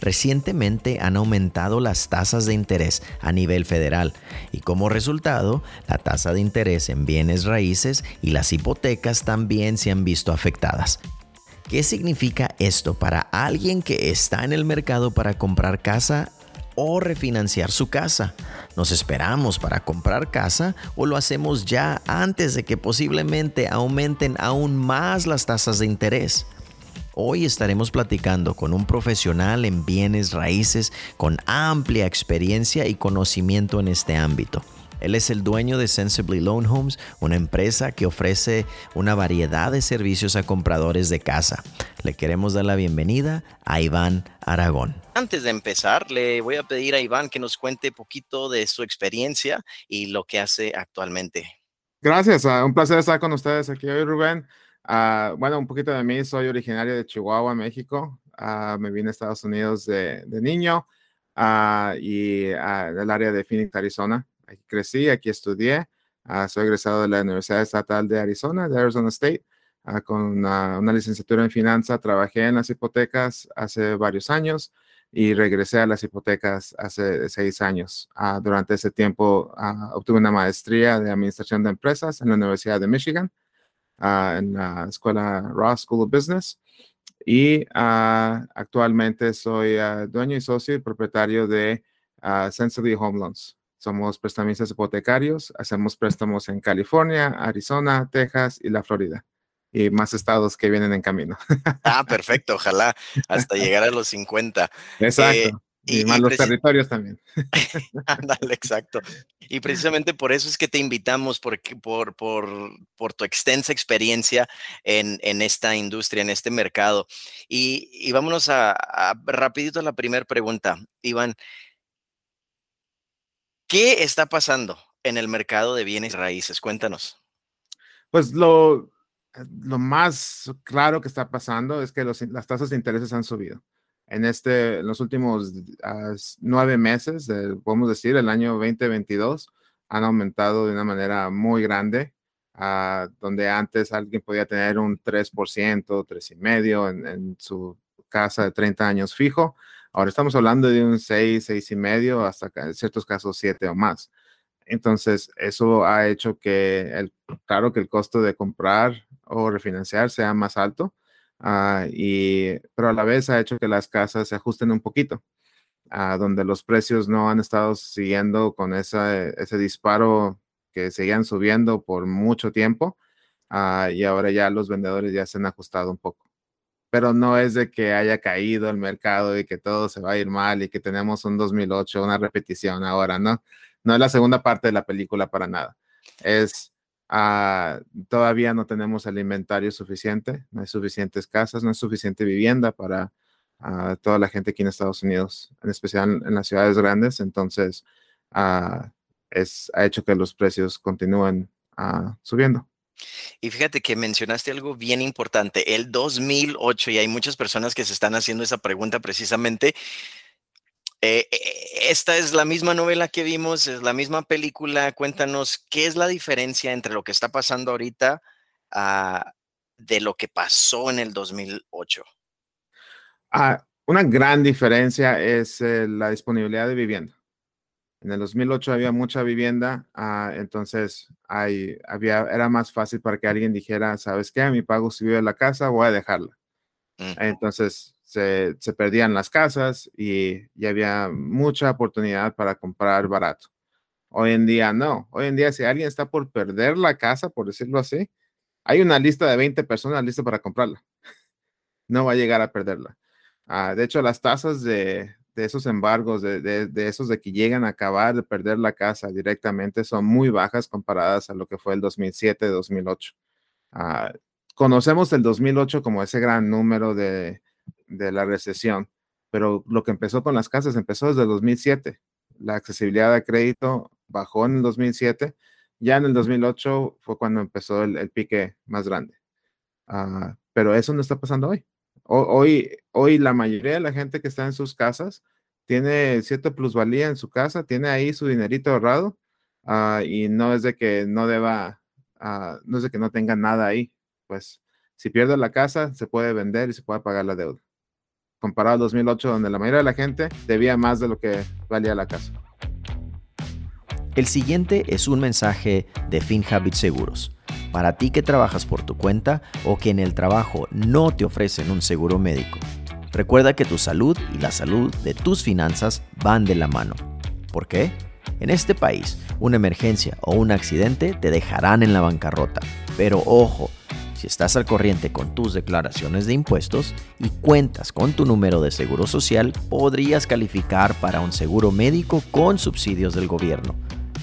Recientemente han aumentado las tasas de interés a nivel federal y como resultado la tasa de interés en bienes raíces y las hipotecas también se han visto afectadas. ¿Qué significa esto para alguien que está en el mercado para comprar casa o refinanciar su casa? ¿Nos esperamos para comprar casa o lo hacemos ya antes de que posiblemente aumenten aún más las tasas de interés? Hoy estaremos platicando con un profesional en bienes raíces con amplia experiencia y conocimiento en este ámbito. Él es el dueño de Sensibly Loan Homes, una empresa que ofrece una variedad de servicios a compradores de casa. Le queremos dar la bienvenida a Iván Aragón. Antes de empezar, le voy a pedir a Iván que nos cuente poquito de su experiencia y lo que hace actualmente. Gracias, ah, un placer estar con ustedes aquí hoy, Rubén. Ah, bueno, un poquito de mí, soy originario de Chihuahua, México. Ah, me vine a Estados Unidos de, niño uh, y del área de Phoenix, Arizona. Aquí crecí, aquí estudié. soy egresado de la Universidad Estatal de Arizona, de Arizona State, con una, licenciatura en finanzas. Trabajé en las hipotecas hace varios años y regresé a las hipotecas hace seis años. durante ese tiempo obtuve una maestría de administración de empresas en la Universidad de Michigan Ah, en la escuela Ross School of Business. Y ah, actualmente soy ah, dueño y socio y propietario de Sensibly Home Loans. Somos prestamistas hipotecarios, hacemos préstamos en California, Arizona, Texas y la Florida y más estados que vienen en camino. Ah, perfecto, ojalá hasta llegar a los 50. Exacto. Eh, y, más los territorios también. Ándale, exacto. Y precisamente por eso es que te invitamos, por, por, por tu extensa experiencia en, en, esta industria, en este mercado. Y, y vámonos a, a, rapidito a la primera pregunta, Iván. ¿Qué está pasando en el mercado de bienes raíces? Cuéntanos. Pues lo, lo más claro que está pasando es que los, las tasas de intereses han subido en, este, los últimos ah, nueve meses, podemos decir, el año 2022, han aumentado de una manera muy grande, uh, donde antes alguien podía tener un 3%, 3,5% en, en su casa de 30 años fijo. Ahora estamos hablando de un 6, 6,5, hasta en ciertos casos 7 o más. Entonces, eso ha hecho que, el, claro, que el costo de comprar o refinanciar sea más alto Ah, y, pero a la vez ha hecho que las casas se ajusten un poquito, a donde los precios no han estado siguiendo con ese disparo que seguían subiendo por mucho tiempo ah, y ahora ya los vendedores ya se han ajustado un poco. Pero no es de que haya caído el mercado y que todo se va a ir mal y que tenemos un 2008, una repetición ahora, ¿no? No es la segunda parte de la película para nada. Es Ah, todavía no tenemos el inventario suficiente, no hay suficientes casas, no hay suficiente vivienda para ah, toda la gente aquí en Estados Unidos, en especial en las ciudades grandes. Entonces, ah, ha hecho que los precios continúen subiendo. Y fíjate que mencionaste algo bien importante, el 2008, y hay muchas personas que se están haciendo esa pregunta precisamente. Eh, eh, esta es la misma novela que vimos, es la misma película. Cuéntanos, ¿qué es la diferencia entre lo que está pasando ahorita ah, de lo que pasó en el 2008? Ah, una gran diferencia es eh, la disponibilidad de vivienda. En el 2008 había mucha vivienda, ah, entonces hay, había, era más fácil para que alguien dijera, ¿sabes qué? Mi pago subió de la casa, voy a dejarla. Entonces, se, perdían las casas y, había mucha oportunidad para comprar barato. Hoy en día no. Hoy en día si alguien está por perder la casa, por decirlo así, hay una lista de 20 personas listas para comprarla. No va a llegar a perderla. Ah, de hecho, las tasas de, esos embargos, de, esos de que llegan a acabar de perder la casa directamente, son muy bajas comparadas a lo que fue el 2007-2008. Ah, conocemos el 2008 como ese gran número de, de la recesión, pero lo que empezó con las casas empezó desde el 2007. La accesibilidad a crédito bajó en el 2007, ya en el 2008 fue cuando empezó el, pique más grande. Ah, pero eso no está pasando hoy. hoy. Hoy la mayoría de la gente que está en sus casas tiene cierta plusvalía en su casa, tiene ahí su dinerito ahorrado ah, y no es de que no deba, ah, no es de que no tenga nada ahí. Pues si pierde la casa, se puede vender y se puede pagar la deuda. Comparado al 2008, donde la mayoría de la gente debía más de lo que valía la casa. El siguiente es un mensaje de FinHabit Seguros. Para ti que trabajas por tu cuenta o que en el trabajo no te ofrecen un seguro médico. Recuerda que tu salud y la salud de tus finanzas van de la mano. ¿Por qué? En este país, una emergencia o un accidente te dejarán en la bancarrota. Pero ojo, si estás al corriente con tus declaraciones de impuestos y cuentas con tu número de seguro social, podrías calificar para un seguro médico con subsidios del gobierno.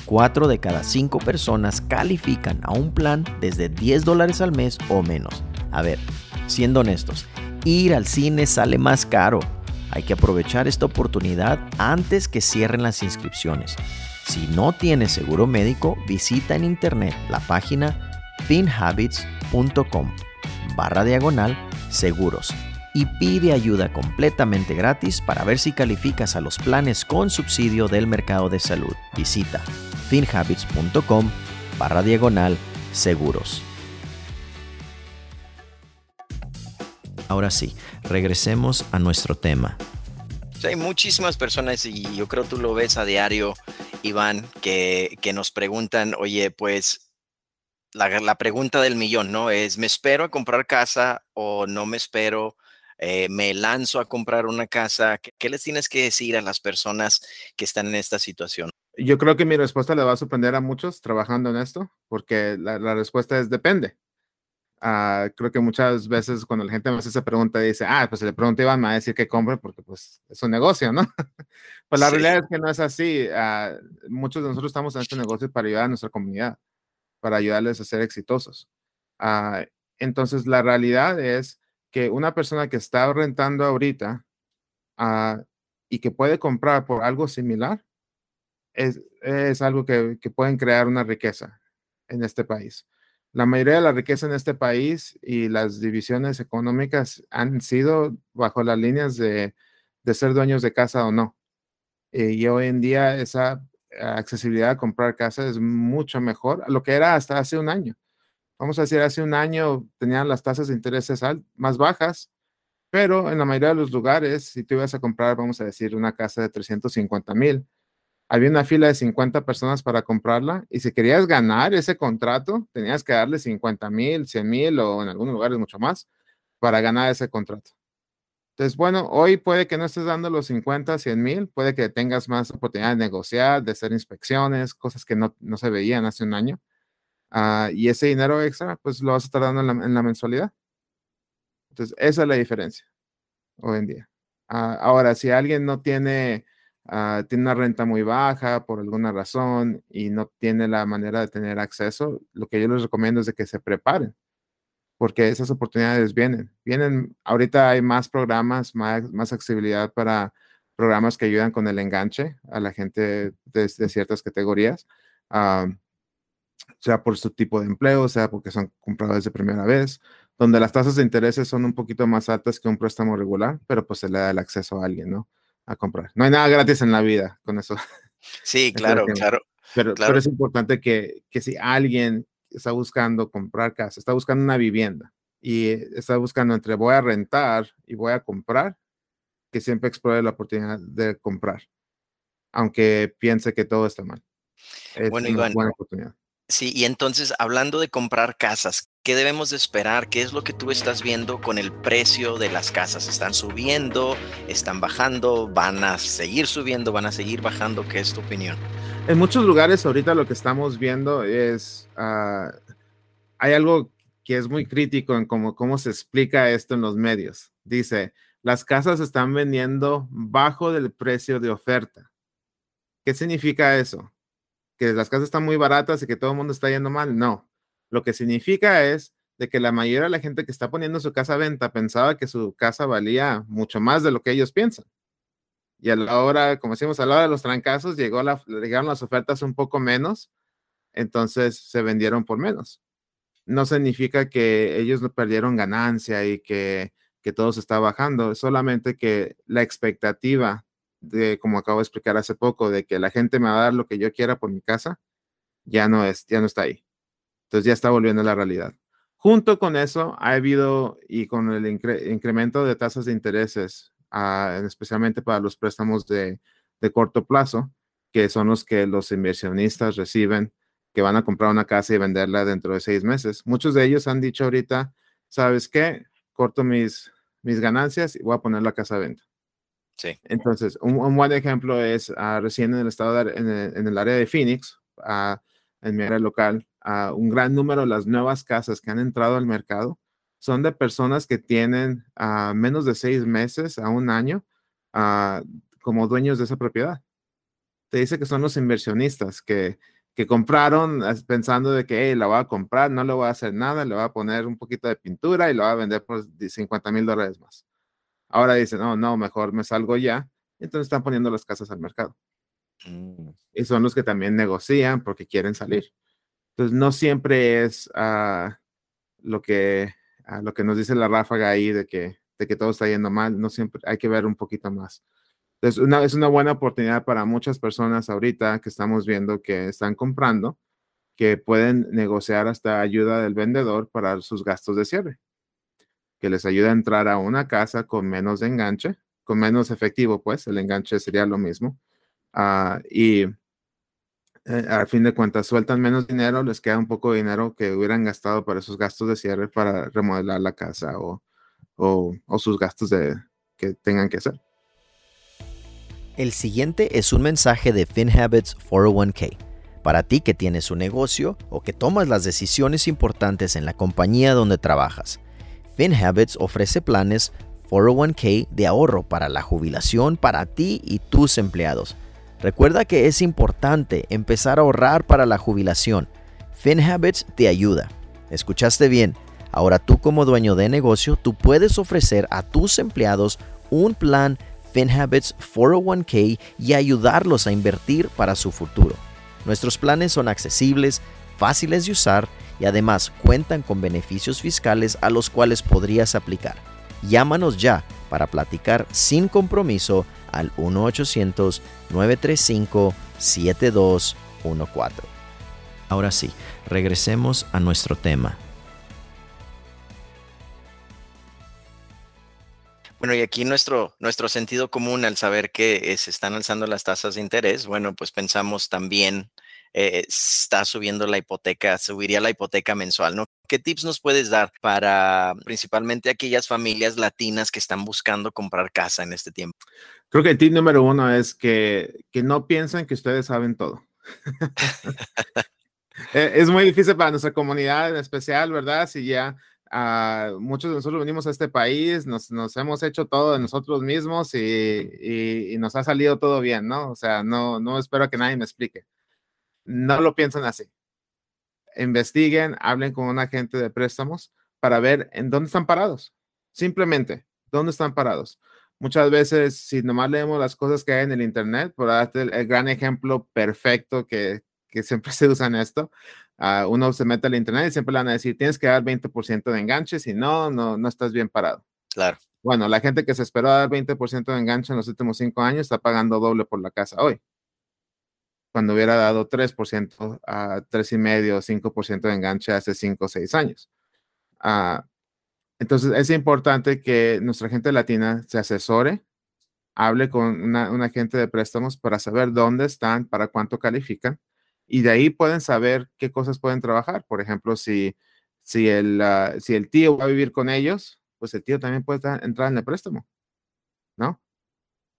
4 de cada 5 personas califican a un plan desde 10 dólares al mes o menos. A ver, siendo honestos, ir al cine sale más caro. Hay que aprovechar esta oportunidad antes que cierren las inscripciones. Si no tienes seguro médico, visita en internet la página finhabits.com barra diagonal seguros y pide ayuda completamente gratis para ver si calificas a los planes con subsidio del mercado de salud. Visita finhabits.com barra diagonal seguros. Ahora sí, regresemos a nuestro tema. hay muchísimas personas y yo creo tú lo ves a diario, Iván, que, que nos preguntan, oye, pues la, la, pregunta del millón, ¿no? Es, ¿me espero a comprar casa o no me espero? Eh, ¿Me lanzo a comprar una casa? ¿Qué, ¿Qué les tienes que decir a las personas que están en esta situación? Yo creo que mi respuesta le va a sorprender a muchos trabajando en esto, porque la, la respuesta es depende. Uh, creo que muchas veces cuando la gente me hace esa pregunta dice, ah, pues le pregunto a Iván, me va a decir que compre porque pues es un negocio, ¿no? pues la sí. realidad es que no es así. Uh, muchos de nosotros estamos en este negocio para ayudar a nuestra comunidad, para ayudarles a ser exitosos. Uh, entonces, la realidad es que una persona que está rentando ahorita y que puede comprar por algo similar, es, es algo que, que, pueden crear una riqueza en este país. La mayoría de la riqueza en este país y las divisiones económicas han sido bajo las líneas de, de ser dueños de casa o no. Eh, y hoy en día esa accesibilidad a comprar casa es mucho mejor a lo que era hasta hace un año. Vamos a decir, hace un año tenían las tasas de intereses más bajas, pero en la mayoría de los lugares, si tú ibas a comprar, vamos a decir, una casa de 350 mil, había una fila de 50 personas para comprarla y si querías ganar ese contrato, tenías que darle 50 mil, 100 mil o en algunos lugares mucho más para ganar ese contrato. Entonces, bueno, hoy puede que no estés dando los 50, 100 mil, puede que tengas más oportunidad de negociar, de hacer inspecciones, cosas que no, no se veían hace un año. Uh, y ese dinero extra, pues lo vas a estar dando en la, en la, mensualidad. Entonces, esa es la diferencia hoy en día. Uh, ahora, si alguien no tiene Uh, tiene una renta muy baja por alguna razón y no tiene la manera de tener acceso, lo que yo les recomiendo es de que se preparen, porque esas oportunidades vienen. Vienen, ahorita hay más programas, más, más accesibilidad para programas que ayudan con el enganche a la gente de, de ciertas categorías, uh, sea por su tipo de empleo, sea porque son compradores de primera vez, donde las tasas de intereses son un poquito más altas que un préstamo regular, pero pues se le da el acceso a alguien, ¿no? a comprar. No hay nada gratis en la vida con eso. Sí, claro, claro. Pero, claro. pero, es importante que, que si alguien está buscando comprar casa, está buscando una vivienda y está buscando entre voy a rentar y voy a comprar, que siempre explore la oportunidad de comprar, aunque piense que todo está mal. Es bueno, una Iván, buena oportunidad. Sí, y entonces hablando de comprar casas, ¿qué debemos de esperar? ¿Qué es lo que tú estás viendo con el precio de las casas? ¿Están subiendo? ¿Están bajando? ¿Van a seguir subiendo? ¿Van a seguir bajando? ¿Qué es tu opinión? En muchos lugares ahorita lo que estamos viendo es, uh, hay algo que es muy crítico en cómo, cómo se explica esto en los medios. Dice, las casas están vendiendo bajo del precio de oferta. ¿Qué significa eso? que las casas están muy baratas y que todo el mundo está yendo mal. No, lo que significa es de que la mayoría de la gente que está poniendo su casa a venta pensaba que su casa valía mucho más de lo que ellos piensan. Y a la hora, como decimos, a la hora de los trancazos, llegó la, llegaron las ofertas un poco menos, entonces se vendieron por menos. No significa que ellos no perdieron ganancia y que, que todo se está bajando, solamente que la expectativa de, como acabo de explicar hace poco, de que la gente me va a dar lo que yo quiera por mi casa, ya no es, ya no está ahí. Entonces ya está volviendo a la realidad. Junto con eso, ha habido, y con el incre incremento de tasas de intereses ah, especialmente para los préstamos de, de corto plazo, que son los que los inversionistas reciben, que van a comprar una casa y venderla dentro de seis meses. Muchos de ellos han dicho ahorita, ¿sabes qué? Corto mis, mis ganancias y voy a poner la casa a venta. Sí. Entonces, un, buen ejemplo es uh, recién en el estado, de, en, el, en, el, área de Phoenix, uh, en mi área local, uh, un gran número de las nuevas casas que han entrado al mercado son de personas que tienen menos de seis meses a un año como dueños de esa propiedad. Te dice que son los inversionistas que, que compraron pensando de que hey, la voy a comprar, no le voy a hacer nada, le voy a poner un poquito de pintura y lo voy a vender por 50 mil dólares más. Ahora dicen, no, no, mejor me salgo ya. Entonces están poniendo las casas al mercado. Mm. Y son los que también negocian porque quieren salir. Entonces no siempre es uh, lo, que, uh, lo que nos dice la ráfaga ahí de que, de que todo está yendo mal. No siempre hay que ver un poquito más. Entonces una, es una buena oportunidad para muchas personas ahorita que estamos viendo que están comprando, que pueden negociar hasta ayuda del vendedor para sus gastos de cierre que les ayuda a entrar a una casa con menos enganche, con menos efectivo, pues el enganche sería lo mismo. Uh, y eh, al fin de cuentas sueltan menos dinero, les queda un poco de dinero que hubieran gastado para esos gastos de cierre para remodelar la casa o, o, o sus gastos de, que tengan que hacer. El siguiente es un mensaje de FinHabits 401k. Para ti que tienes un negocio o que tomas las decisiones importantes en la compañía donde trabajas. FinHabits ofrece planes 401k de ahorro para la jubilación para ti y tus empleados. Recuerda que es importante empezar a ahorrar para la jubilación. FinHabits te ayuda. ¿Escuchaste bien? Ahora tú como dueño de negocio, tú puedes ofrecer a tus empleados un plan FinHabits 401k y ayudarlos a invertir para su futuro. Nuestros planes son accesibles, fáciles de usar y además cuentan con beneficios fiscales a los cuales podrías aplicar. Llámanos ya para platicar sin compromiso al 1-800-935-7214. Ahora sí, regresemos a nuestro tema. Bueno, y aquí nuestro, nuestro sentido común al saber que se están alzando las tasas de interés, bueno, pues pensamos también eh, está subiendo la hipoteca, subiría la hipoteca mensual, ¿no? ¿Qué tips nos puedes dar para principalmente aquellas familias latinas que están buscando comprar casa en este tiempo? Creo que el tip número uno es que, que no piensen que ustedes saben todo. E, es muy difícil para nuestra comunidad en especial, ¿verdad? Si ya uh, muchos de nosotros venimos a este país, nos, nos hemos hecho todo de nosotros mismos y, y, y, nos ha salido todo bien, ¿no? O sea, no, no espero que nadie me explique no lo piensan así. Investiguen, hablen con un agente de préstamos para ver en dónde están parados. Simplemente, dónde están parados. Muchas veces, si nomás leemos las cosas que hay en el Internet, por darte el, gran ejemplo perfecto que, que, siempre se usa en esto, uh, uno se mete al Internet y siempre le van a decir, tienes que dar 20% de enganche, si no, no, no estás bien parado. Claro. Bueno, la gente que se esperó a dar 20% de enganche en los últimos cinco años está pagando doble por la casa hoy cuando hubiera dado 3% a 3,5%, 5% de enganche hace 5 o 6 años. Uh, entonces, es importante que nuestra gente latina se asesore, hable con una, un agente de préstamos para saber dónde están, para cuánto califican, y de ahí pueden saber qué cosas pueden trabajar. Por ejemplo, si, si, el, uh, si el tío va a vivir con ellos, pues el tío también puede entrar en el préstamo, ¿no?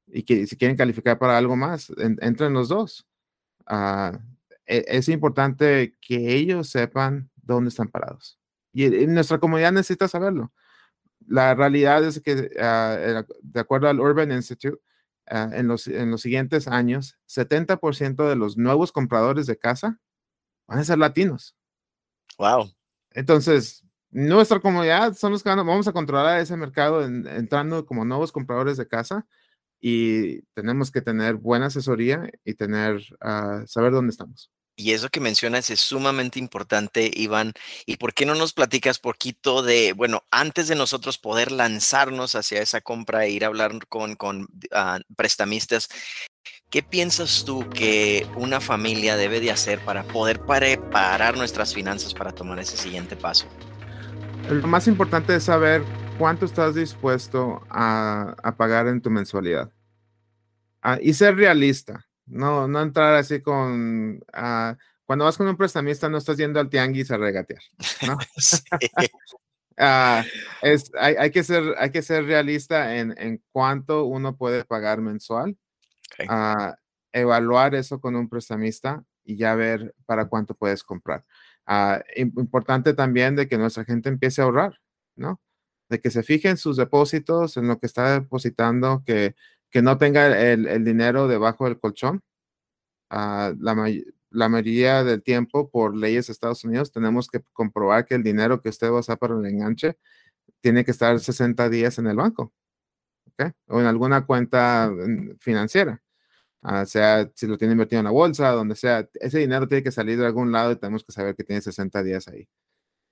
Y que si quieren calificar para algo más, en, entren los dos. Uh, es importante que ellos sepan dónde están parados. Y, nuestra comunidad necesita saberlo. La realidad es que, uh, de acuerdo al Urban Institute, uh, en, los, en los siguientes años, 70% de los nuevos compradores de casa van a ser latinos. Wow. Entonces, nuestra comunidad son los que vamos a controlar ese mercado entrando como nuevos compradores de casa y tenemos que tener buena asesoría y tener, uh, saber dónde estamos. Y eso que mencionas es sumamente importante, Iván. ¿Y por qué no nos platicas poquito de, bueno, antes de nosotros poder lanzarnos hacia esa compra e ir a hablar con, con uh, prestamistas, ¿qué piensas tú que una familia debe de hacer para poder preparar nuestras finanzas para tomar ese siguiente paso? Lo más importante es saber cuánto estás dispuesto a, pagar en tu mensualidad. Ah, y ser realista, no, no entrar así con... Ah, cuando vas con un prestamista no estás yendo al tianguis a regatear, ¿no? Ah, es, hay, que ser, hay que ser realista en, en cuánto uno puede pagar mensual. evaluar eso con un prestamista y ya ver para cuánto puedes comprar. importante también de que nuestra gente empiece a ahorrar, ¿no? De que se fijen sus depósitos, en lo que está depositando, que, que no tenga el, dinero debajo del colchón. Ah, la, mayoría del tiempo, por leyes de Estados Unidos, tenemos que comprobar que el dinero que usted va a usar para el enganche tiene que estar 60 días en el banco o en alguna cuenta financiera. Uh, sea si lo tiene invertido en la bolsa, donde sea, ese dinero tiene que salir de algún lado y tenemos que saber que tiene 60 días ahí.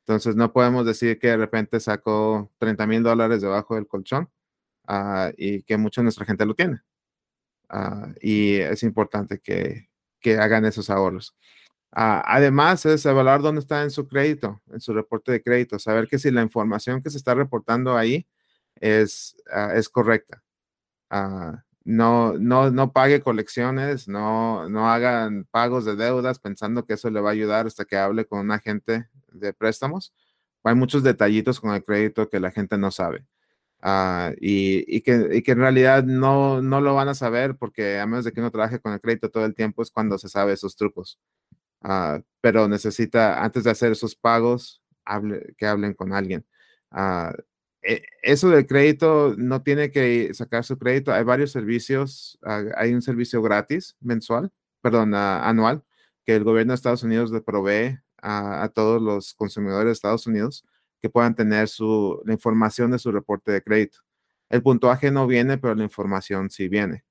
Entonces, no podemos decir que de repente sacó 30 mil dólares debajo del colchón ah, y que mucha de nuestra gente lo tiene. Ah, y es importante que, que hagan esos ahorros. Ah, además, es evaluar dónde está en su crédito, en su reporte de crédito, saber que si la información que se está reportando ahí es, es correcta. No, no, no pague colecciones, no, no hagan pagos de deudas pensando que eso le va a ayudar hasta que hable con un agente de préstamos, hay muchos detallitos con el crédito que la gente no sabe. Ah, y, que, en realidad no, no lo van a saber porque a menos de que uno trabaje con el crédito todo el tiempo es cuando se sabe esos trucos. Ah, pero necesita, antes de hacer esos pagos, hable, que hablen con alguien. E, eso del crédito no tiene que sacar su crédito. Hay varios servicios. hay un servicio gratis mensual, perdón, anual, que el gobierno de Estados Unidos le provee a, todos los consumidores de Estados Unidos que puedan tener su, la información de su reporte de crédito. El puntuaje no viene, pero la información sí viene.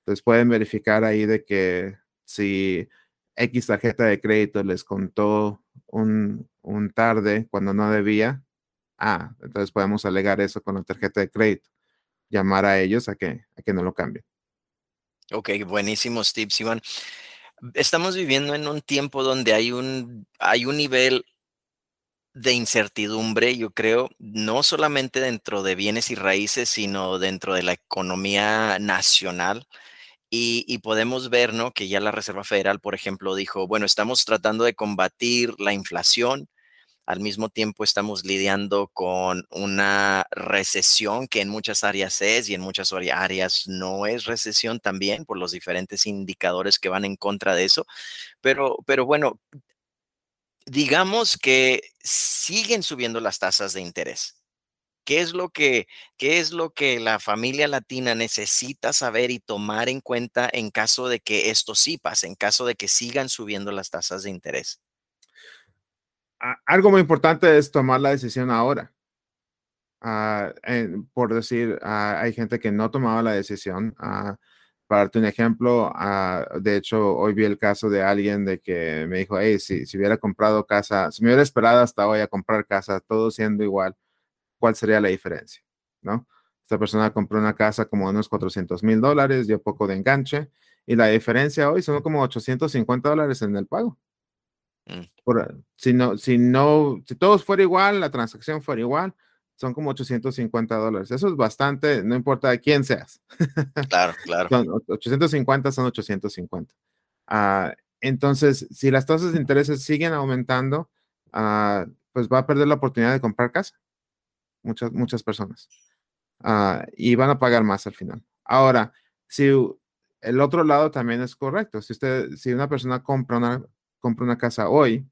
Entonces pueden verificar ahí de que si X tarjeta de crédito les contó un, un tarde cuando no debía, ah, entonces podemos alegar eso con la tarjeta de crédito. Llamar a ellos a que, a que no lo cambien. Ok, buenísimos tips, Iván estamos viviendo en un tiempo donde hay un, hay un nivel de incertidumbre, yo creo, no solamente dentro de bienes y raíces, sino dentro de la economía nacional. Y, y, podemos ver, ¿no? Que ya la Reserva Federal, por ejemplo, dijo, bueno, estamos tratando de combatir la inflación, al mismo tiempo estamos lidiando con una recesión que en muchas áreas es y en muchas áreas no es recesión también por los diferentes indicadores que van en contra de eso. Pero, pero bueno, digamos que siguen subiendo las tasas de interés. ¿Qué es, lo que, ¿Qué es lo que la familia latina necesita saber y tomar en cuenta en caso de que esto sí pase, en caso de que sigan subiendo las tasas de interés? Algo muy importante es tomar la decisión ahora. Ah, por decir, ah, hay gente que no tomaba la decisión. Uh, para darte un ejemplo, de hecho, hoy vi el caso de alguien de que me dijo, hey, si, si hubiera comprado casa, si me hubiera esperado hasta hoy a comprar casa, todo siendo igual, ¿cuál sería la diferencia? ¿No? Esta persona compró una casa como unos 400 mil dólares, dio poco de enganche, y la diferencia hoy son como 850 dólares en el pago. Mm. Por, si, no, si, no, si todo fuera igual, la transacción fuera igual, son como 850 dólares. Eso es bastante, no importa de quién seas. Claro, claro. son 850 son 850. Ah, entonces, si las tasas de interés siguen aumentando, ah, pues va a perder la oportunidad de comprar casa. Muchas, muchas personas. Ah, y van a pagar más al final. Ahora, si el otro lado también es correcto, si usted, si una persona compra una compra una casa hoy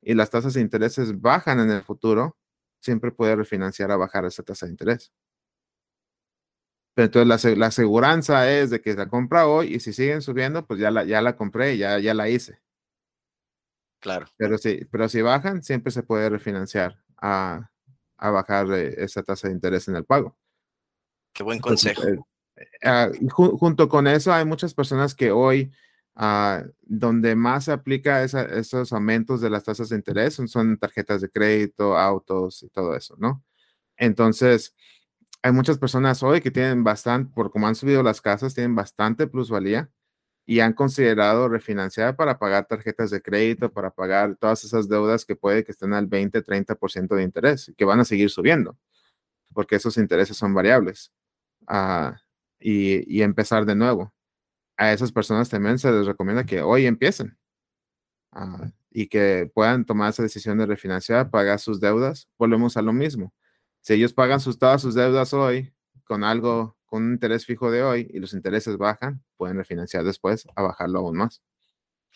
y las tasas de intereses bajan en el futuro, siempre puede refinanciar a bajar esa tasa de interés. Pero entonces la, aseguranza es de que la compra hoy y si siguen subiendo, pues ya la, ya la compré, ya, ya la hice. Claro. Pero si, pero si bajan, siempre se puede refinanciar a, a bajar eh, esa tasa de interés en el pago. Qué buen consejo. Eh, ah, junto con eso, hay muchas personas que hoy Ah, donde más se aplica esos aumentos de las tasas de interés son, tarjetas de crédito, autos y todo eso, ¿no? Entonces, hay muchas personas hoy que tienen bastante, por como han subido las casas, tienen bastante plusvalía y han considerado refinanciar para pagar tarjetas de crédito, para pagar todas esas deudas que puede que estén al 20, 30% de interés que van a seguir subiendo. porque esos intereses son variables, ah, y, empezar de nuevo. A esas personas también se les recomienda que hoy empiecen ah, y que puedan tomar esa decisión de refinanciar, pagar sus deudas. Volvemos a lo mismo. Si ellos pagan sus, todas sus deudas hoy con algo, con un interés fijo de hoy y los intereses bajan, pueden refinanciar después a bajarlo aún más.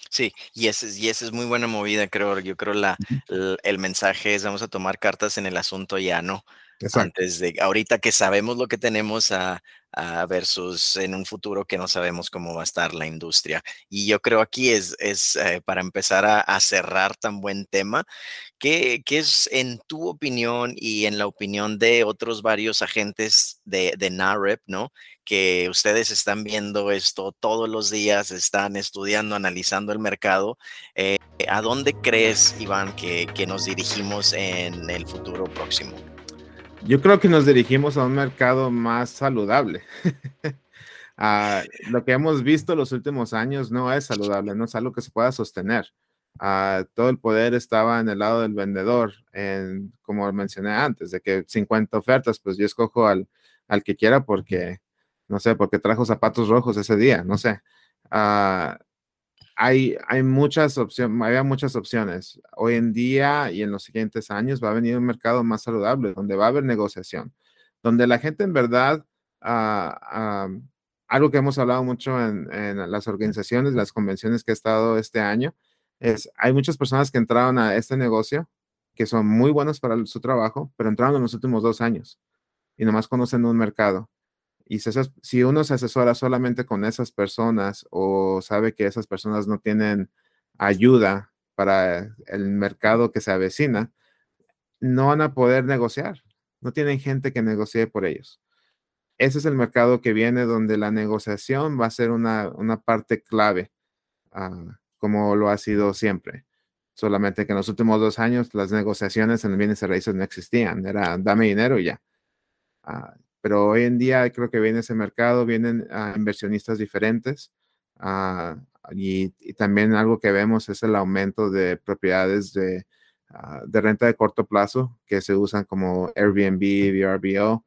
Sí, y esa y ese es muy buena movida, creo. Yo creo la, el, mensaje es vamos a tomar cartas en el asunto ya, ¿no? Antes de, ahorita que sabemos lo que tenemos a, versus en un futuro que no sabemos cómo va a estar la industria. Y yo creo aquí es, es eh, para empezar a, cerrar tan buen tema, ¿qué, es en tu opinión y en la opinión de otros varios agentes de, de NAREP, ¿no? Que ustedes están viendo esto todos los días, están estudiando, analizando el mercado. Eh, ¿A dónde crees, Iván, que, que nos dirigimos en el futuro próximo? Yo creo que nos dirigimos a un mercado más saludable. Ah, lo que hemos visto los últimos años no es saludable, no es algo que se pueda sostener. Ah, todo el poder estaba en el lado del vendedor, en, como mencioné antes, de que 50 ofertas, pues yo escojo al, al que quiera porque, no sé, porque trajo zapatos rojos ese día, no sé. Uh, hay, muchas opciones, había muchas opciones. Hoy en día y en los siguientes años va a venir un mercado más saludable, donde va a haber negociación, donde la gente en verdad, ah, ah, algo que hemos hablado mucho en, las organizaciones, las convenciones que he estado este año, es, hay muchas personas que entraron a este negocio que son muy buenos para su trabajo, pero entraron en los últimos dos años y nomás conocen un mercado. Y si, uno se asesora solamente con esas personas o sabe que esas personas no tienen ayuda para el mercado que se avecina, no van a poder negociar. No tienen gente que negocie por ellos. Ese es el mercado que viene donde la negociación va a ser una, parte clave, ah, como lo ha sido siempre. Solamente que en los últimos dos años las negociaciones en bienes raíces no existían. Era dame dinero y ya. Ah, pero hoy en día creo que viene ese mercado, vienen uh, inversionistas diferentes uh, y, y, también algo que vemos es el aumento de propiedades de, uh, de renta de corto plazo que se usan como Airbnb, VRBO,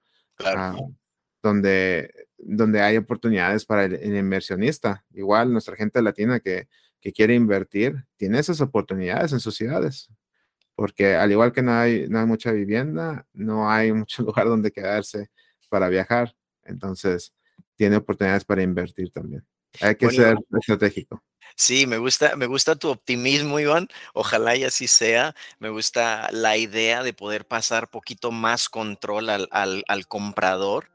donde, donde hay oportunidades para el, el, inversionista. Igual nuestra gente latina que, que quiere invertir tiene esas oportunidades en sus ciudades porque al igual que no hay, no hay mucha vivienda, no hay mucho lugar donde quedarse para viajar, entonces tiene oportunidades para invertir también. Hay que ser estratégico. Sí, me gusta, me gusta tu optimismo, Iván. Ojalá y así sea. Me gusta la idea de poder pasar poquito más control al, al, comprador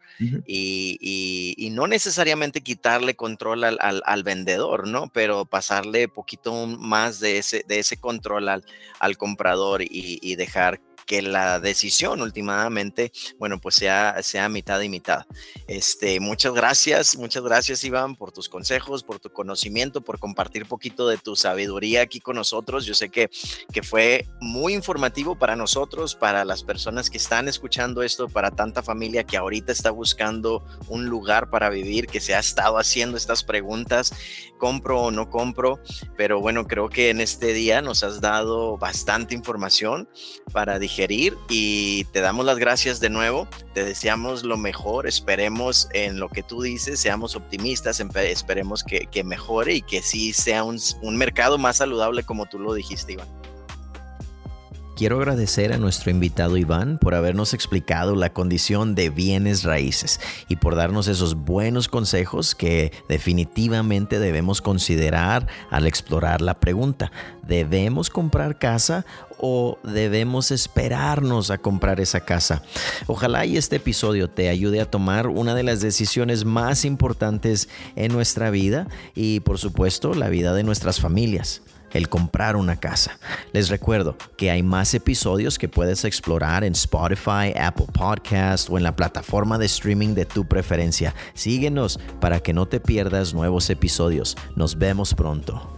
y, y, no necesariamente quitarle control al, al, vendedor, ¿no? Pero pasarle poquito más de ese, de ese control al, al comprador y, y dejar que la decisión últimamente, bueno, pues sea, sea mitad y mitad. Este, muchas gracias, muchas gracias Iván por tus consejos, por tu conocimiento, por compartir poquito de tu sabiduría aquí con nosotros. Yo sé que, que fue muy informativo para nosotros, para las personas que están escuchando esto, para tanta familia que ahorita está buscando un lugar para vivir, que se ha estado haciendo estas preguntas, compro o no compro, pero bueno, creo que en este día nos has dado bastante información para digerir y te damos las gracias de nuevo. Te deseamos lo mejor. Esperemos en lo que tú dices, seamos optimistas, esperemos que, mejore y que sí sea un, un mercado más saludable como tú lo dijiste, Iván. Quiero agradecer a nuestro invitado Iván por habernos explicado la condición de bienes raíces y por darnos esos buenos consejos que definitivamente debemos considerar al explorar la pregunta. ¿Debemos comprar casa o debemos esperarnos a comprar esa casa? Ojalá y este episodio te ayude a tomar una de las decisiones más importantes en nuestra vida y por supuesto la vida de nuestras familias el comprar una casa. Les recuerdo que hay más episodios que puedes explorar en Spotify, Apple Podcast o en la plataforma de streaming de tu preferencia. Síguenos para que no te pierdas nuevos episodios. Nos vemos pronto.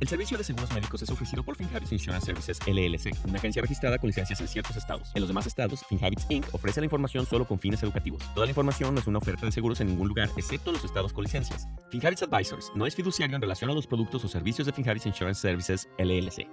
El servicio de seguros médicos es ofrecido por FinHabits Insurance Services LLC, una agencia registrada con licencias en ciertos estados. En los demás estados, FinHabits Inc. ofrece la información solo con fines educativos. Toda la información no es una oferta de seguros en ningún lugar, excepto los estados con licencias. FinHabits Advisors no es fiduciario en relación a los productos o servicios de FinHabits Insurance Services LLC.